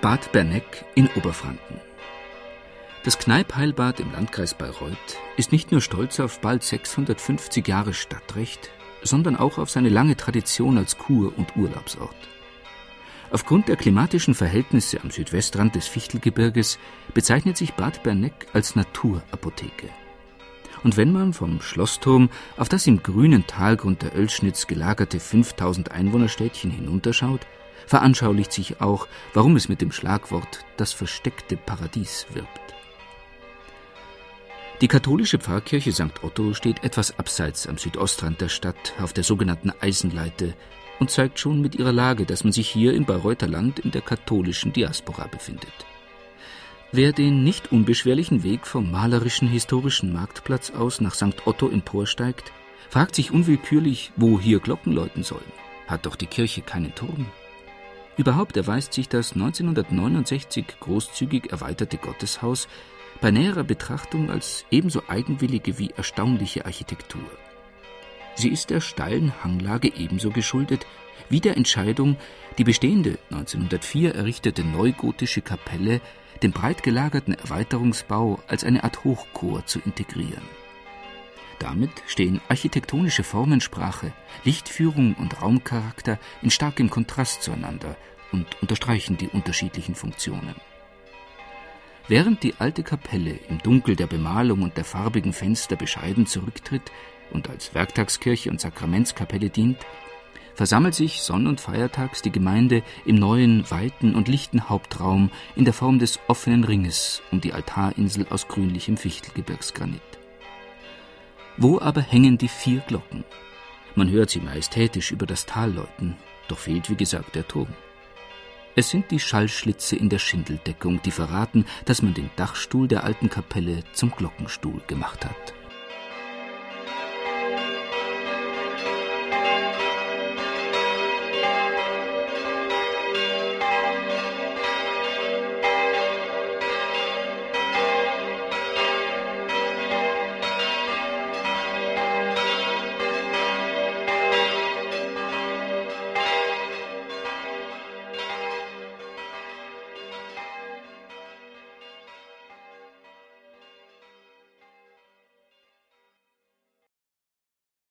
Bad Berneck in Oberfranken. Das Kneippheilbad im Landkreis Bayreuth ist nicht nur stolz auf bald 650 Jahre Stadtrecht, sondern auch auf seine lange Tradition als Kur- und Urlaubsort. Aufgrund der klimatischen Verhältnisse am Südwestrand des Fichtelgebirges bezeichnet sich Bad Berneck als Naturapotheke. Und wenn man vom Schlossturm auf das im grünen Talgrund der Oelschnitz gelagerte 5000 Einwohnerstädtchen hinunterschaut, veranschaulicht sich auch, warum es mit dem Schlagwort das versteckte Paradies wirbt. Die katholische Pfarrkirche St. Otto steht etwas abseits am Südostrand der Stadt auf der sogenannten Eisenleite und zeigt schon mit ihrer Lage, dass man sich hier im Bayreuther Land in der katholischen Diaspora befindet. Wer den nicht unbeschwerlichen Weg vom malerischen historischen Marktplatz aus nach St. Otto emporsteigt, fragt sich unwillkürlich, wo hier Glocken läuten sollen. Hat doch die Kirche keinen Turm? Überhaupt erweist sich das 1969 großzügig erweiterte Gotteshaus bei näherer Betrachtung als ebenso eigenwillige wie erstaunliche Architektur. Sie ist der steilen Hanglage ebenso geschuldet wie der Entscheidung, die bestehende 1904 errichtete neugotische Kapelle den breit gelagerten Erweiterungsbau als eine Art Hochchor zu integrieren. Damit stehen architektonische Formensprache, Lichtführung und Raumcharakter in starkem Kontrast zueinander und unterstreichen die unterschiedlichen Funktionen. Während die alte Kapelle im Dunkel der Bemalung und der farbigen Fenster bescheiden zurücktritt und als Werktagskirche und Sakramentskapelle dient, versammelt sich sonn- und feiertags die Gemeinde im neuen, weiten und lichten Hauptraum in der Form des offenen Ringes um die Altarinsel aus grünlichem Fichtelgebirgsgranit. Wo aber hängen die vier Glocken? Man hört sie majestätisch über das Tal läuten, doch fehlt wie gesagt der Turm. Es sind die Schallschlitze in der Schindeldeckung, die verraten, dass man den Dachstuhl der alten Kapelle zum Glockenstuhl gemacht hat.